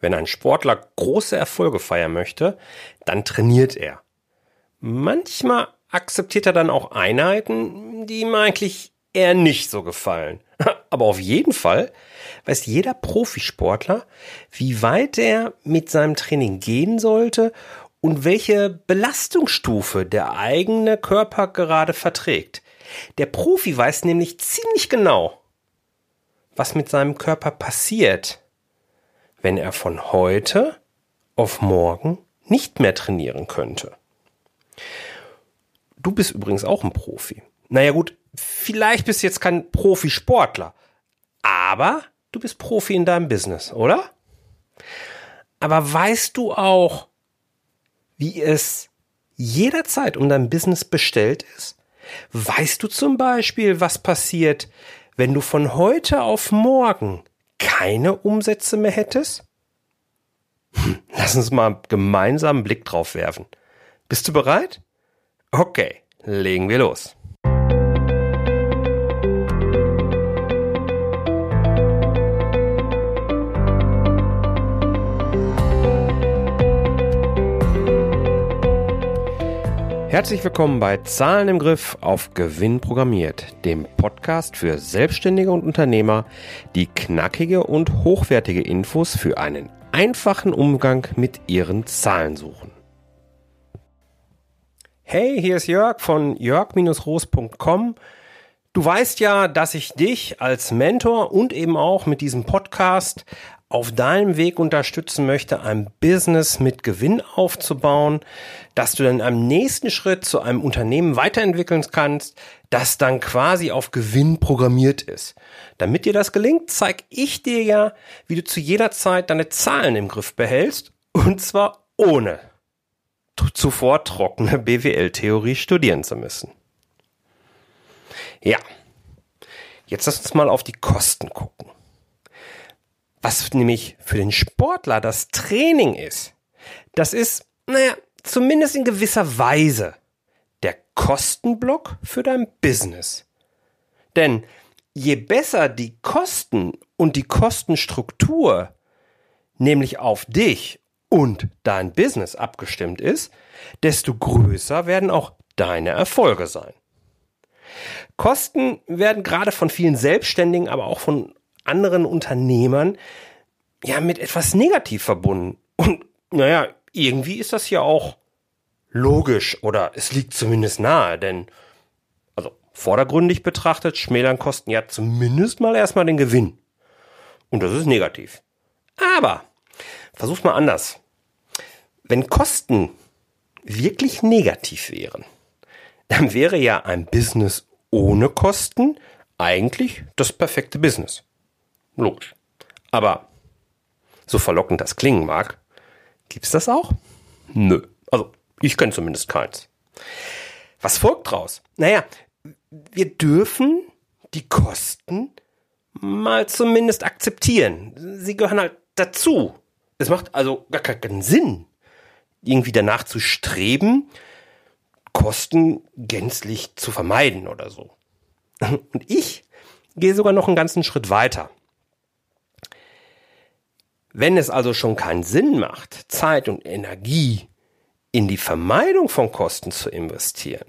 Wenn ein Sportler große Erfolge feiern möchte, dann trainiert er. Manchmal akzeptiert er dann auch Einheiten, die ihm eigentlich eher nicht so gefallen. Aber auf jeden Fall weiß jeder Profisportler, wie weit er mit seinem Training gehen sollte und welche Belastungsstufe der eigene Körper gerade verträgt. Der Profi weiß nämlich ziemlich genau, was mit seinem Körper passiert, wenn er von heute auf morgen nicht mehr trainieren könnte. Du bist übrigens auch ein Profi. Naja gut, vielleicht bist du jetzt kein Profisportler, aber du bist Profi in deinem Business, oder? Aber weißt du auch, wie es jederzeit um dein Business bestellt ist? Weißt du zum Beispiel, was passiert, wenn du von heute auf morgen keine Umsätze mehr hättest? Hm, lass uns mal gemeinsam einen Blick drauf werfen. Bist du bereit? Okay, legen wir los. Herzlich willkommen bei Zahlen im Griff auf Gewinn programmiert, dem Podcast für Selbstständige und Unternehmer, die knackige und hochwertige Infos für einen einfachen Umgang mit ihren Zahlen suchen. Hey, hier ist Jörg von jörg-roos.com. Du weißt ja, dass ich dich als Mentor und eben auch mit diesem Podcast auf deinem Weg unterstützen möchte, ein Business mit Gewinn aufzubauen, dass du dann am nächsten Schritt zu einem Unternehmen weiterentwickeln kannst, das dann quasi auf Gewinn programmiert ist. Damit dir das gelingt, zeige ich dir ja, wie du zu jeder Zeit deine Zahlen im Griff behältst und zwar ohne zuvor trockene BWL-Theorie studieren zu müssen. Ja, jetzt lass uns mal auf die Kosten gucken. Was nämlich für den Sportler das Training ist, das ist, naja, zumindest in gewisser Weise der Kostenblock für dein Business. Denn je besser die Kosten und die Kostenstruktur nämlich auf dich und dein Business abgestimmt ist, desto größer werden auch deine Erfolge sein. Kosten werden gerade von vielen Selbstständigen, aber auch von anderen Unternehmern ja mit etwas negativ verbunden. Und naja, irgendwie ist das ja auch logisch oder es liegt zumindest nahe, denn also vordergründig betrachtet schmälern Kosten ja zumindest mal erstmal den Gewinn. Und das ist negativ. Aber versuch's mal anders. Wenn Kosten wirklich negativ wären, dann wäre ja ein Business ohne Kosten eigentlich das perfekte Business. Logisch. Aber so verlockend das klingen mag, gibt's das auch? Nö. Also, ich kenne zumindest keins. Was folgt draus? Naja, wir dürfen die Kosten mal zumindest akzeptieren. Sie gehören halt dazu. Es macht also gar keinen Sinn, irgendwie danach zu streben, Kosten gänzlich zu vermeiden oder so. Und ich gehe sogar noch einen ganzen Schritt weiter. Wenn es also schon keinen Sinn macht, Zeit und Energie in die Vermeidung von Kosten zu investieren,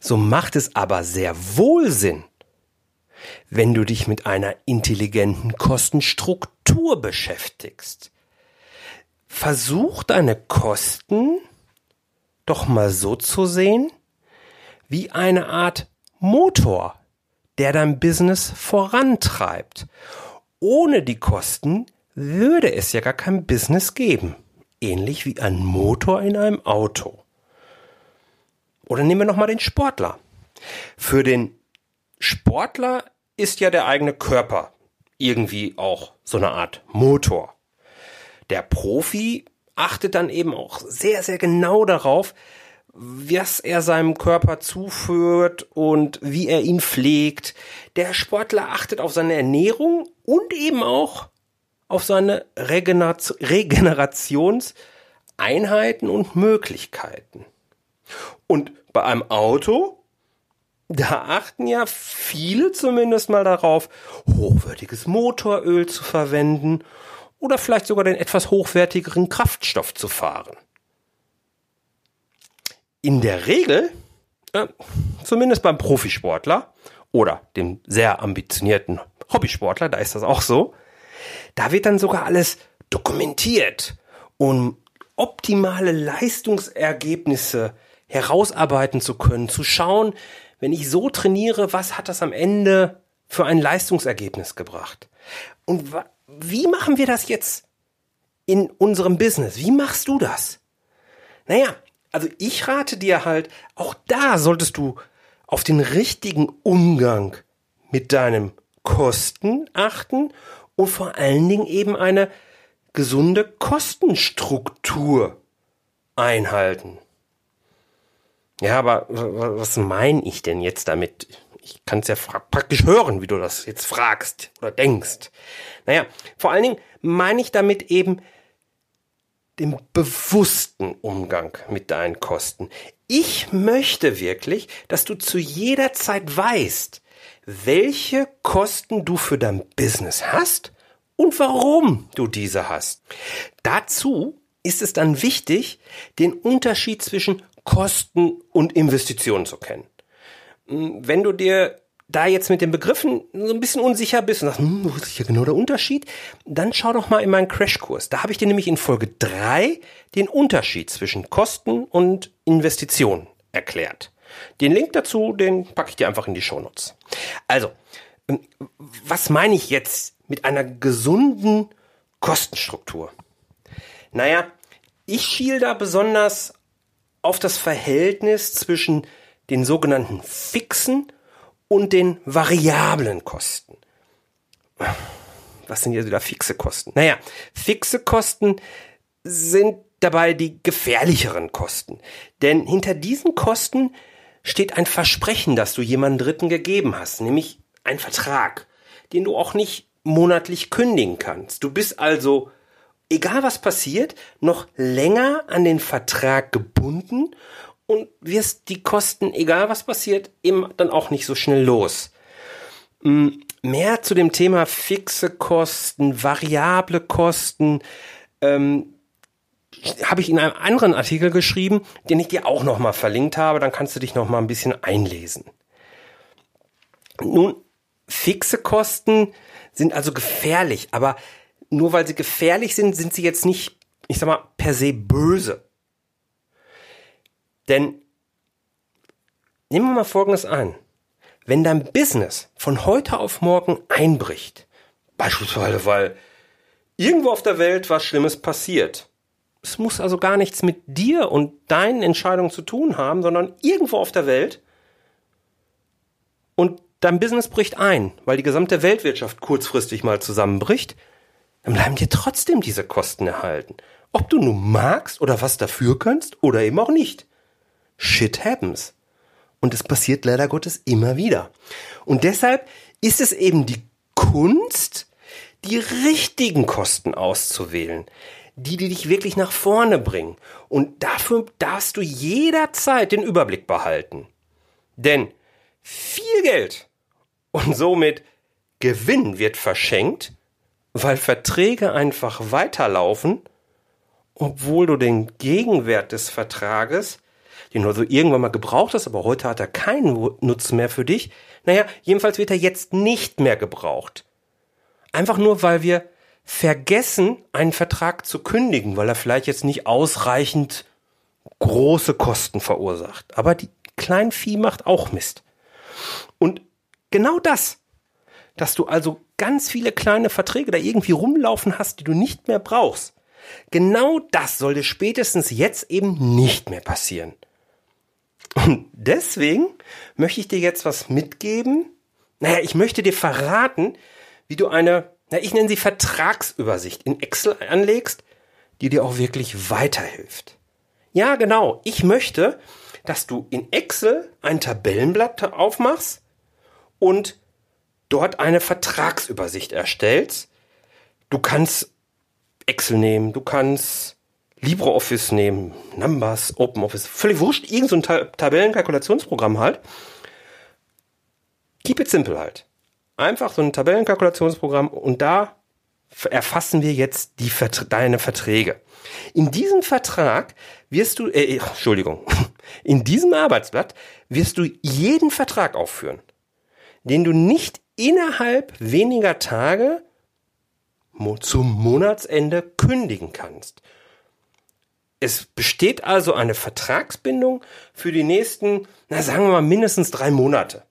so macht es aber sehr wohl Sinn, wenn du dich mit einer intelligenten Kostenstruktur beschäftigst. Versuch deine Kosten doch mal so zu sehen, wie eine Art Motor, der dein Business vorantreibt ohne die Kosten würde es ja gar kein Business geben. Ähnlich wie ein Motor in einem Auto. Oder nehmen wir nochmal den Sportler. Für den Sportler ist ja der eigene Körper irgendwie auch so eine Art Motor. Der Profi achtet dann eben auch sehr, sehr genau darauf, was er seinem Körper zuführt und wie er ihn pflegt. Der Sportler achtet auf seine Ernährung und eben auch auf seine Regenerationseinheiten und Möglichkeiten. Und bei einem Auto, da achten ja viele zumindest mal darauf, hochwertiges Motoröl zu verwenden oder vielleicht sogar den etwas hochwertigeren Kraftstoff zu fahren. In der Regel, äh, zumindest beim Profisportler oder dem sehr ambitionierten Hobbysportler, da ist das auch so, da wird dann sogar alles dokumentiert, um optimale Leistungsergebnisse herausarbeiten zu können, zu schauen, wenn ich so trainiere, was hat das am Ende für ein Leistungsergebnis gebracht? Und wie machen wir das jetzt in unserem Business? Wie machst du das? Naja, also ich rate dir halt, auch da solltest du auf den richtigen Umgang mit deinem Kosten achten und vor allen Dingen eben eine gesunde Kostenstruktur einhalten. Ja, aber was meine ich denn jetzt damit? Ich kann es ja praktisch hören, wie du das jetzt fragst oder denkst. Naja, vor allen Dingen meine ich damit eben den bewussten Umgang mit deinen Kosten. Ich möchte wirklich, dass du zu jeder Zeit weißt, welche Kosten du für dein Business hast und warum du diese hast. Dazu ist es dann wichtig, den Unterschied zwischen Kosten und Investitionen zu kennen. Hm, wenn du dir da jetzt mit den Begriffen so ein bisschen unsicher bist und sagst, hm, wo ist hier genau der Unterschied? Dann schau doch mal in meinen Crashkurs. Da habe ich dir nämlich in Folge drei den Unterschied zwischen Kosten und Investitionen erklärt. Den Link dazu, den packe ich dir einfach in die Shownotes. Also, ähm, was meine ich jetzt mit einer gesunden Kostenstruktur? Naja, ich schiel da besonders auf das Verhältnis zwischen den sogenannten fixen und den variablen Kosten. Was sind jetzt wieder fixe Kosten? Naja, fixe Kosten sind dabei die gefährlicheren Kosten. Denn hinter diesen Kosten steht ein Versprechen, das du jemandem Dritten gegeben hast, nämlich ein Vertrag, den du auch nicht monatlich kündigen kannst. Du bist also, egal was passiert, noch länger an den Vertrag gebunden und wirst die Kosten, egal was passiert, eben dann auch nicht so schnell los. Hm, mehr zu dem Thema fixe Kosten, variable Kosten, ähm, habe ich in einem anderen Artikel geschrieben, den ich dir auch nochmal verlinkt habe, dann kannst du dich nochmal ein bisschen einlesen. Nun, fixe Kosten sind also gefährlich, aber nur weil sie gefährlich sind, sind sie jetzt nicht, ich sag mal, per se böse. Denn nehmen wir mal Folgendes an. Wenn dein Business von heute auf morgen einbricht, beispielsweise weil irgendwo auf der Welt was Schlimmes passiert, es muss also gar nichts mit dir und deinen Entscheidungen zu tun haben, sondern irgendwo auf der Welt und dein Business bricht ein, weil die gesamte Weltwirtschaft kurzfristig mal zusammenbricht, dann bleiben dir trotzdem diese Kosten erhalten. Ob du nun magst oder was dafür kannst oder eben auch nicht. Shit happens. Und es passiert leider Gottes immer wieder. Und deshalb ist es eben die Kunst, die richtigen Kosten auszuwählen, die, die dich wirklich nach vorne bringen. Und dafür darfst du jederzeit den Überblick behalten. Denn viel Geld und somit Gewinn wird verschenkt, weil Verträge einfach weiterlaufen, obwohl du den Gegenwert des Vertrages, den du also irgendwann mal gebraucht hast, aber heute hat er keinen Nutzen mehr für dich. Naja, jedenfalls wird er jetzt nicht mehr gebraucht. Einfach nur, weil wir vergessen, einen Vertrag zu kündigen, weil er vielleicht jetzt nicht ausreichend große Kosten verursacht. Aber die Kleinvieh macht auch Mist. Und genau das, dass du also ganz viele kleine Verträge da irgendwie rumlaufen hast, die du nicht mehr brauchst, genau das soll dir spätestens jetzt eben nicht mehr passieren. Und deswegen möchte ich dir jetzt was mitgeben. Naja, ich möchte dir verraten, wie du eine na, ich nenne sie Vertragsübersicht in Excel anlegst, die dir auch wirklich weiterhilft. Ja, genau. Ich möchte, dass du in Excel ein Tabellenblatt aufmachst und dort eine Vertragsübersicht erstellst. Du kannst Excel nehmen, du kannst LibreOffice nehmen, Numbers, OpenOffice, völlig wurscht, irgendein so Tabellenkalkulationsprogramm halt. Keep it simple halt. Einfach so ein Tabellenkalkulationsprogramm und da erfassen wir jetzt die, deine Verträge. In diesem Vertrag wirst du, äh, Entschuldigung, in diesem Arbeitsblatt wirst du jeden Vertrag aufführen, den du nicht innerhalb weniger Tage zum Monatsende kündigen kannst. Es besteht also eine Vertragsbindung für die nächsten, na sagen wir mal, mindestens drei Monate.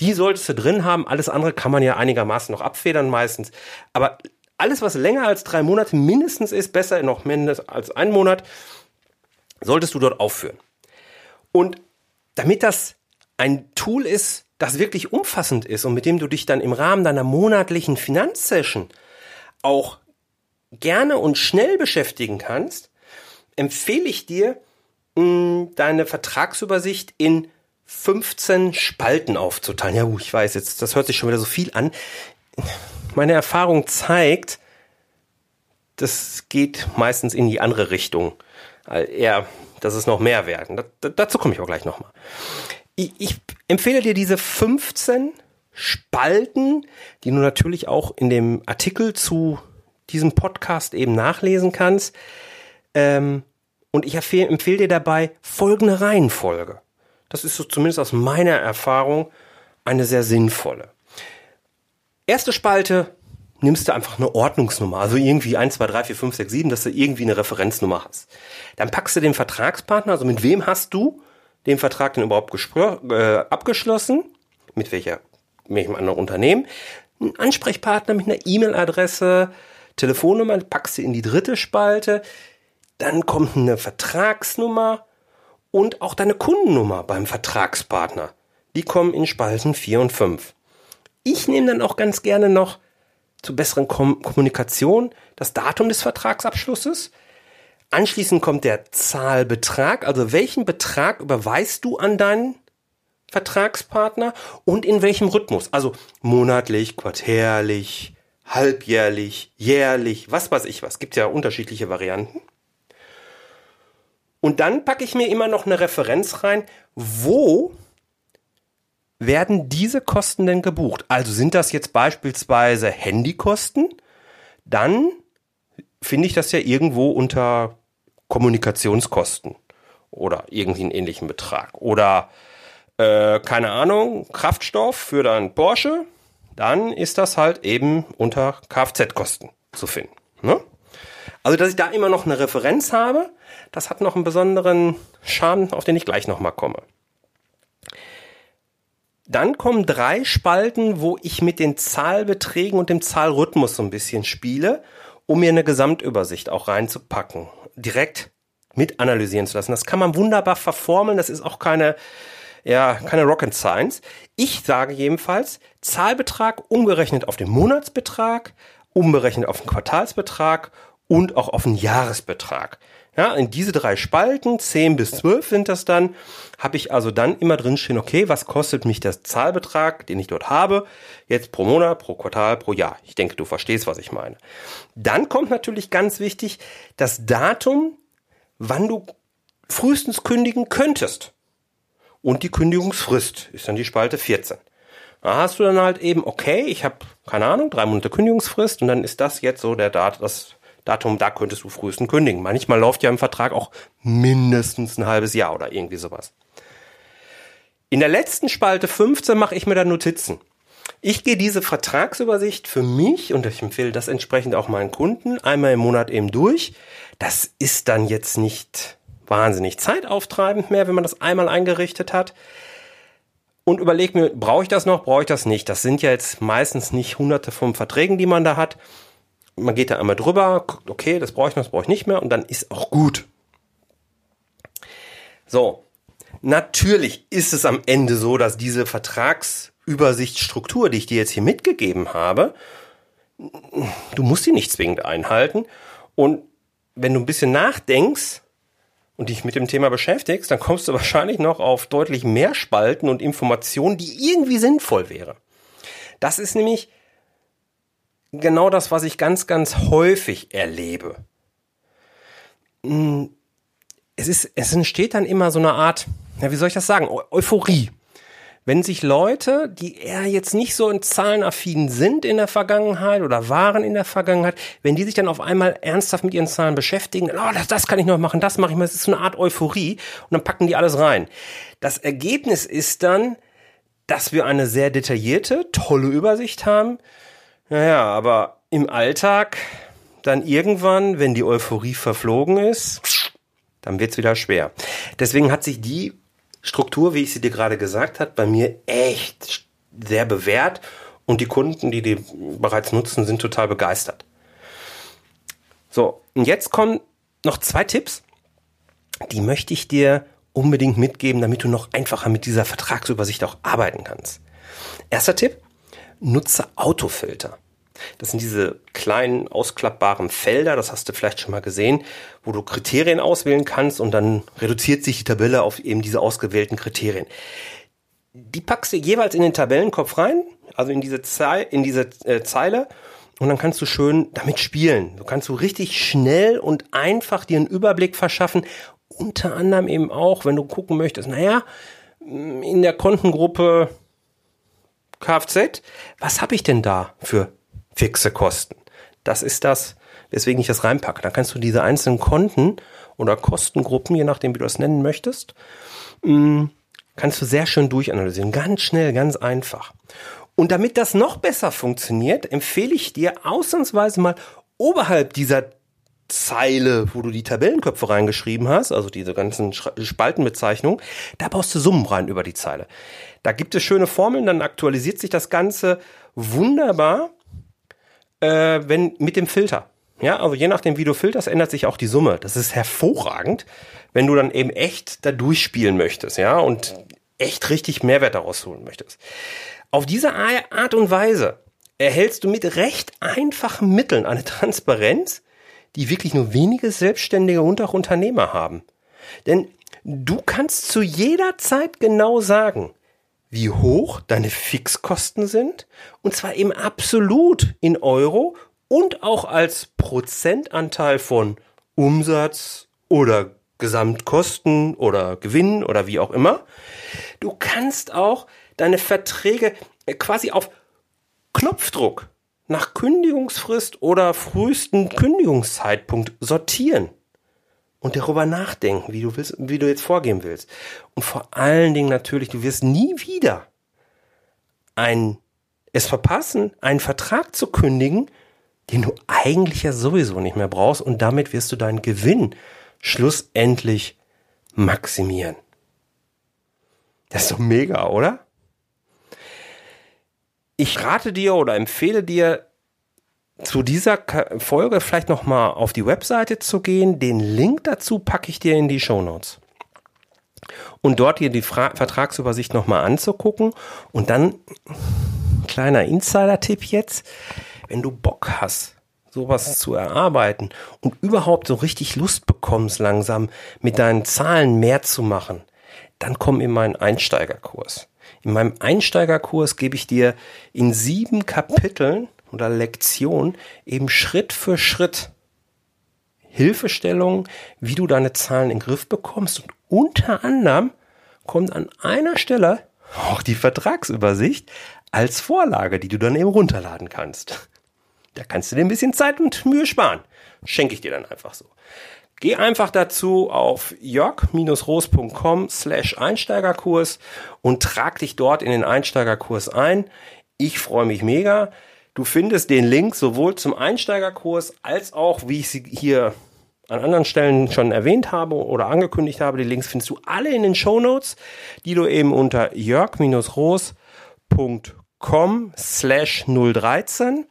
Die solltest du drin haben. Alles andere kann man ja einigermaßen noch abfedern meistens. Aber alles, was länger als drei Monate mindestens ist, besser noch mindestens als ein Monat, solltest du dort aufführen. Und damit das ein Tool ist, das wirklich umfassend ist und mit dem du dich dann im Rahmen deiner monatlichen Finanzsession auch gerne und schnell beschäftigen kannst, empfehle ich dir, mm, deine Vertragsübersicht in 15 Spalten aufzuteilen. Ja, ich weiß jetzt, das hört sich schon wieder so viel an. Meine Erfahrung zeigt, das geht meistens in die andere Richtung. Eher, dass es noch mehr werden. dazu komme ich auch gleich nochmal. Ich empfehle dir diese 15 Spalten, die du natürlich auch in dem Artikel zu diesem Podcast eben nachlesen kannst. Ähm, und ich empfehle dir dabei folgende Reihenfolge. Das ist so zumindest aus meiner Erfahrung eine sehr sinnvolle. Erste Spalte nimmst du einfach eine Ordnungsnummer, also irgendwie 1, 2, 3, 4, 5, 6, 7, dass du irgendwie eine Referenznummer hast. Dann packst du den Vertragspartner, also mit wem hast du den Vertrag denn überhaupt äh, abgeschlossen? Mit welcher, mit welchem anderen Unternehmen? Ein Ansprechpartner mit einer E-Mail-Adresse, Telefonnummer, packst du in die dritte Spalte. Dann kommt eine Vertragsnummer und auch deine Kundennummer beim Vertragspartner. Die kommen in Spalten 4 und 5. Ich nehme dann auch ganz gerne noch zur besseren Kom Kommunikation das Datum des Vertragsabschlusses. Anschließend kommt der Zahlbetrag, also welchen Betrag überweist du an deinen Vertragspartner und in welchem Rhythmus? Also monatlich, quartärlich, halbjährlich, jährlich, was weiß ich was. Gibt ja unterschiedliche Varianten. Und dann packe ich mir immer noch eine Referenz rein, wo werden diese Kosten denn gebucht? Also sind das jetzt beispielsweise Handykosten? Dann finde ich das ja irgendwo unter Kommunikationskosten oder irgendwie einen ähnlichen Betrag. Oder äh, keine Ahnung, Kraftstoff für dein Porsche, dann ist das halt eben unter Kfz-Kosten zu finden. Ne? Also, dass ich da immer noch eine Referenz habe, das hat noch einen besonderen Charme, auf den ich gleich nochmal komme. Dann kommen drei Spalten, wo ich mit den Zahlbeträgen und dem Zahlrhythmus so ein bisschen spiele, um mir eine Gesamtübersicht auch reinzupacken, direkt mit analysieren zu lassen. Das kann man wunderbar verformeln, das ist auch keine, ja, keine Rocket Science. Ich sage jedenfalls, Zahlbetrag umgerechnet auf den Monatsbetrag, umberechnet auf den Quartalsbetrag und auch auf den Jahresbetrag. Ja, in diese drei Spalten, 10 bis 12 sind das dann, habe ich also dann immer drin stehen, okay, was kostet mich der Zahlbetrag, den ich dort habe, jetzt pro Monat, pro Quartal, pro Jahr. Ich denke, du verstehst, was ich meine. Dann kommt natürlich ganz wichtig das Datum, wann du frühestens kündigen könntest. Und die Kündigungsfrist ist dann die Spalte 14. Da hast du dann halt eben, okay, ich habe, keine Ahnung, drei Monate Kündigungsfrist und dann ist das jetzt so der Dat das Datum, da könntest du frühestens kündigen. Manchmal läuft ja im Vertrag auch mindestens ein halbes Jahr oder irgendwie sowas. In der letzten Spalte 15 mache ich mir dann Notizen. Ich gehe diese Vertragsübersicht für mich und ich empfehle das entsprechend auch meinen Kunden einmal im Monat eben durch. Das ist dann jetzt nicht wahnsinnig zeitauftreibend mehr, wenn man das einmal eingerichtet hat. Und überlege mir, brauche ich das noch, brauche ich das nicht? Das sind ja jetzt meistens nicht hunderte von Verträgen, die man da hat man geht da einmal drüber, guckt, okay, das brauche ich noch, das brauche ich nicht mehr und dann ist auch gut. So, natürlich ist es am Ende so, dass diese Vertragsübersichtsstruktur, die ich dir jetzt hier mitgegeben habe, du musst sie nicht zwingend einhalten. Und wenn du ein bisschen nachdenkst und dich mit dem Thema beschäftigst, dann kommst du wahrscheinlich noch auf deutlich mehr Spalten und Informationen, die irgendwie sinnvoll wäre. Das ist nämlich genau das, was ich ganz, ganz häufig erlebe. Hm, es ist, es entsteht dann immer so eine Art, ja, wie soll ich das sagen, Euphorie. wenn sich Leute, die eher jetzt nicht so in Zahlenaffin sind in der Vergangenheit oder waren in der Vergangenheit, wenn die sich dann auf einmal ernsthaft mit ihren Zahlen beschäftigen, oh, das, das kann ich noch machen, das mache ich mal, das ist so eine Art Euphorie und dann packen die alles rein. Das Ergebnis ist dann, dass wir eine sehr detaillierte, tolle Übersicht haben. Naja, aber im Alltag dann irgendwann, wenn die Euphorie verflogen ist, dann wird's wieder schwer. Deswegen hat sich die Struktur, wie ich sie dir gerade gesagt habe, bei mir echt sehr bewährt und die Kunden, die die bereits nutzen, sind total begeistert. So, und jetzt kommen noch zwei Tipps, die möchte ich dir unbedingt mitgeben, damit du noch einfacher mit dieser Vertragsübersicht auch arbeiten kannst. Erster Tipp, nutze Autofilter. Das sind diese kleinen ausklappbaren Felder, das hast du vielleicht schon mal gesehen, wo du Kriterien auswählen kannst und dann reduziert sich die Tabelle auf eben diese ausgewählten Kriterien. Die packst du jeweils in den Tabellenkopf rein, also in diese, Ze in diese äh, Zeile und dann kannst du schön damit spielen. Du kannst so richtig schnell und einfach dir einen Überblick verschaffen. Unter anderem eben auch, wenn du gucken möchtest, naja, in der Kontengruppe Kfz, was habe ich denn da für fixe Kosten. Das ist das, weswegen ich das reinpacke. Da kannst du diese einzelnen Konten oder Kostengruppen, je nachdem, wie du das nennen möchtest, mm, kannst du sehr schön durchanalysieren. Ganz schnell, ganz einfach. Und damit das noch besser funktioniert, empfehle ich dir ausnahmsweise mal oberhalb dieser Zeile, wo du die Tabellenköpfe reingeschrieben hast, also diese ganzen Spaltenbezeichnungen, da baust du Summen rein über die Zeile. Da gibt es schöne Formeln, dann aktualisiert sich das Ganze wunderbar äh, wenn mit dem Filter. Ja, also je nachdem, wie du filterst, ändert sich auch die Summe. Das ist hervorragend, wenn du dann eben echt da durchspielen möchtest, ja, und echt richtig Mehrwert daraus holen möchtest. Auf diese Art und Weise erhältst du mit recht einfachen Mitteln eine Transparenz, die wirklich nur wenige Selbstständige und auch Unternehmer haben. Denn du kannst zu jeder Zeit genau sagen, wie hoch deine Fixkosten sind, und zwar eben absolut in Euro und auch als Prozentanteil von Umsatz oder Gesamtkosten oder Gewinn oder wie auch immer. Du kannst auch deine Verträge quasi auf Knopfdruck nach Kündigungsfrist oder frühesten Kündigungszeitpunkt sortieren und darüber nachdenken, wie du willst, wie du jetzt vorgehen willst. Und vor allen Dingen natürlich, du wirst nie wieder ein, es verpassen, einen Vertrag zu kündigen, den du eigentlich ja sowieso nicht mehr brauchst und damit wirst du deinen Gewinn schlussendlich maximieren. Das ist doch mega, oder? Ich rate dir oder empfehle dir, zu dieser Folge vielleicht nochmal auf die Webseite zu gehen. Den Link dazu packe ich dir in die Show Notes. Und dort dir die Fra Vertragsübersicht nochmal anzugucken. Und dann, kleiner Insider-Tipp jetzt, wenn du Bock hast, sowas zu erarbeiten und überhaupt so richtig Lust bekommst, langsam mit deinen Zahlen mehr zu machen, dann komm in meinen Einsteigerkurs. In meinem Einsteigerkurs gebe ich dir in sieben Kapiteln oder Lektion eben Schritt für Schritt Hilfestellung, wie du deine Zahlen in den Griff bekommst. Und unter anderem kommt an einer Stelle auch die Vertragsübersicht als Vorlage, die du dann eben runterladen kannst. Da kannst du dir ein bisschen Zeit und Mühe sparen. Schenke ich dir dann einfach so. Geh einfach dazu auf jörg-roos.com slash Einsteigerkurs und trag dich dort in den Einsteigerkurs ein. Ich freue mich mega. Du findest den Link sowohl zum Einsteigerkurs als auch, wie ich sie hier an anderen Stellen schon erwähnt habe oder angekündigt habe. Die Links findest du alle in den Show Notes, die du eben unter jörg-roos.com slash 013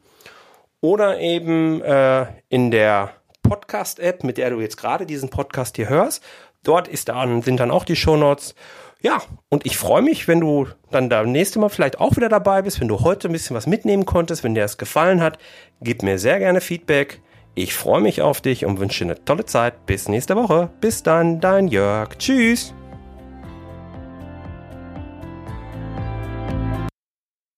oder eben äh, in der Podcast-App, mit der du jetzt gerade diesen Podcast hier hörst. Dort ist dann, sind dann auch die Show Notes ja, und ich freue mich, wenn du dann da nächste Mal vielleicht auch wieder dabei bist, wenn du heute ein bisschen was mitnehmen konntest, wenn dir das gefallen hat. Gib mir sehr gerne Feedback. Ich freue mich auf dich und wünsche dir eine tolle Zeit. Bis nächste Woche. Bis dann, dein Jörg. Tschüss.